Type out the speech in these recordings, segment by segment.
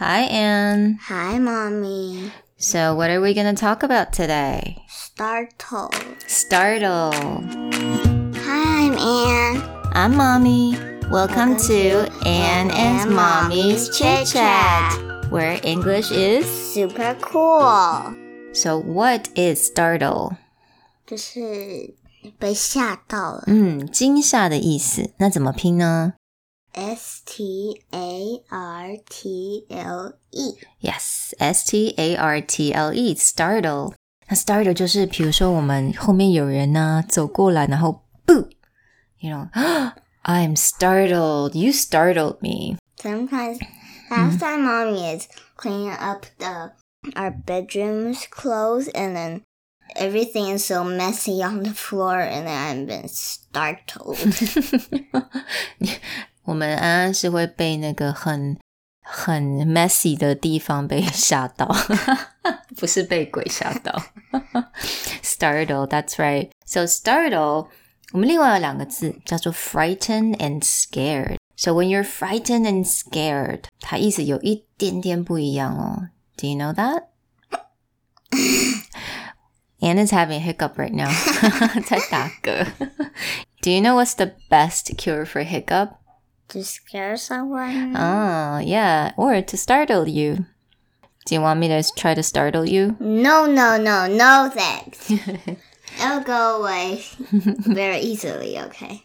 Hi, Anne. Hi, mommy. So, what are we going to talk about today? Startle. Startle. Hi, I'm Anne. I'm Mommy. Welcome, Welcome to to Anne Anne and and Mommy's Mommy's Chit Chit Chat, Chat. where English is. Super cool. So, what is startle? 就是被吓到了。嗯，惊吓的意思。那怎么拼呢 S T A R T L E. Yes, S T A R T L E, startle. 那 startle 就是，比如说我们后面有人呢、走过来，然后 boo, you know, I'm startled. You startled me. Sometimes, last time mommy is cleaning up the our bedroom's clothes, and then everything is so messy on the floor, and then I've been startled. 我们安安是会被那个很很 messy 的地方被吓到，不是被鬼吓到。startle, that's right. So startle，我们另外有两个字叫做 frighten and scared. So when you're frightened and scared，它意思有一点点不一样哦。Do you know that? Anna's having a hiccup right now. 在打嗝。Do you know what's the best cure for hiccup? To scare someone. Oh, yeah, or to startle you. Do you want me to try to startle you? No, no, no, no, thanks. It'll go away very easily, okay?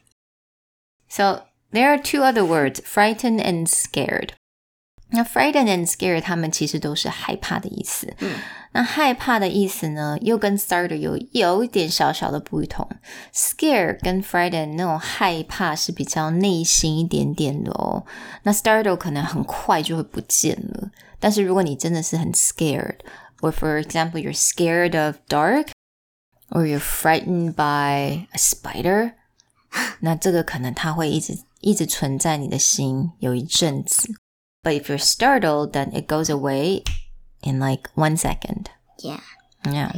So there are two other words, frightened and scared. 那 frightened and scared，它们其实都是害怕的意思。嗯那害怕的意思呢，又跟 startle 有有一点小小的不同。scare 跟 frightened 那种害怕是比较内心一点点的哦。那 startle 可能很快就会不见了。但是如果你真的是很 scared，or for example you're scared of dark，or you're frightened by a spider，那这个可能它会一直一直存在你的心有一阵子。But if you're startled, then it goes away in like one second. Yeah. Yeah.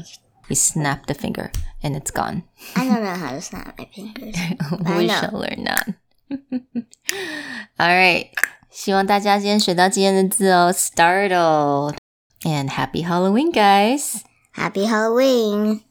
You snap the finger and it's gone. I don't know how to snap my fingers. I we know. shall learn that. All right. 希望大家今天学到今天的字哦，startled. And happy Halloween, guys. Happy Halloween.